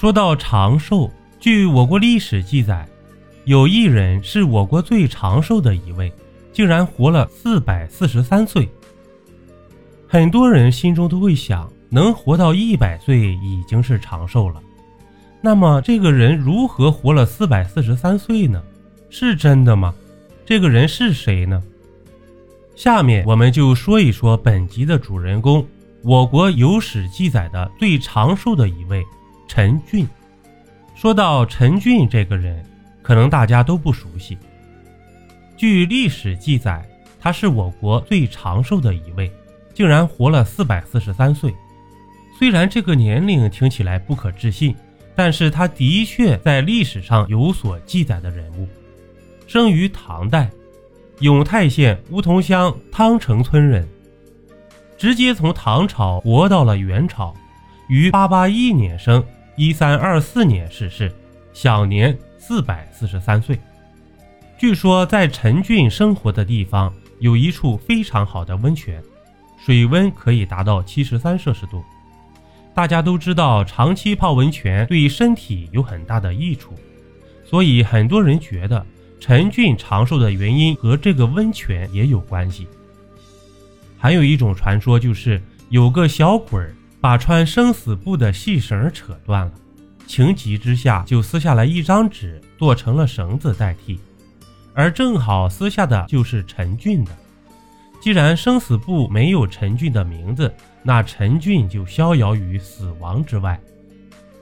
说到长寿，据我国历史记载，有一人是我国最长寿的一位，竟然活了四百四十三岁。很多人心中都会想，能活到一百岁已经是长寿了。那么这个人如何活了四百四十三岁呢？是真的吗？这个人是谁呢？下面我们就说一说本集的主人公，我国有史记载的最长寿的一位。陈俊，说到陈俊这个人，可能大家都不熟悉。据历史记载，他是我国最长寿的一位，竟然活了四百四十三岁。虽然这个年龄听起来不可置信，但是他的确在历史上有所记载的人物。生于唐代，永泰县梧桐乡汤城村人，直接从唐朝活到了元朝，于八八一年生。一三二四年逝世，享年四百四十三岁。据说在陈俊生活的地方有一处非常好的温泉，水温可以达到七十三摄氏度。大家都知道，长期泡温泉对身体有很大的益处，所以很多人觉得陈俊长寿的原因和这个温泉也有关系。还有一种传说就是有个小鬼儿。把穿生死簿的细绳扯断了，情急之下就撕下来一张纸，做成了绳子代替，而正好撕下的就是陈俊的。既然生死簿没有陈俊的名字，那陈俊就逍遥于死亡之外。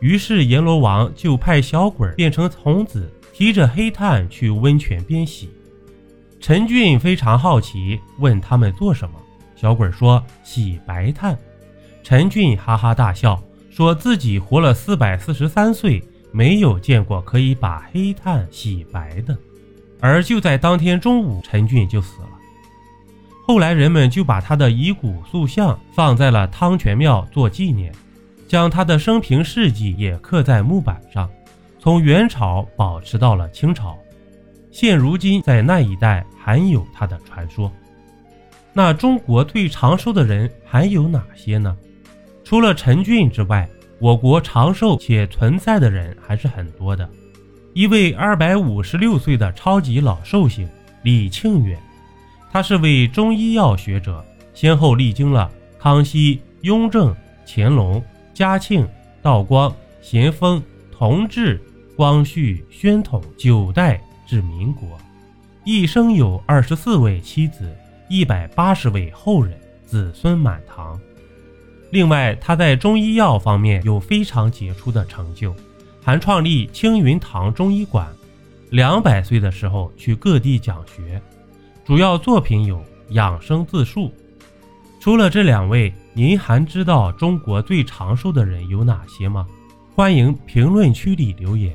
于是阎罗王就派小鬼变成童子，提着黑炭去温泉边洗。陈俊非常好奇，问他们做什么。小鬼说：“洗白炭。”陈俊哈哈大笑，说自己活了四百四十三岁，没有见过可以把黑炭洗白的。而就在当天中午，陈俊就死了。后来人们就把他的遗骨塑像放在了汤泉庙做纪念，将他的生平事迹也刻在木板上，从元朝保持到了清朝。现如今在那一带还有他的传说。那中国最长寿的人还有哪些呢？除了陈俊之外，我国长寿且存在的人还是很多的。一位二百五十六岁的超级老寿星李庆远，他是位中医药学者，先后历经了康熙、雍正、乾隆、嘉庆、道光、咸丰、同治、光绪、宣统九代至民国，一生有二十四位妻子，一百八十位后人，子孙满堂。另外，他在中医药方面有非常杰出的成就，还创立青云堂中医馆。两百岁的时候去各地讲学，主要作品有《养生自述》。除了这两位，您还知道中国最长寿的人有哪些吗？欢迎评论区里留言。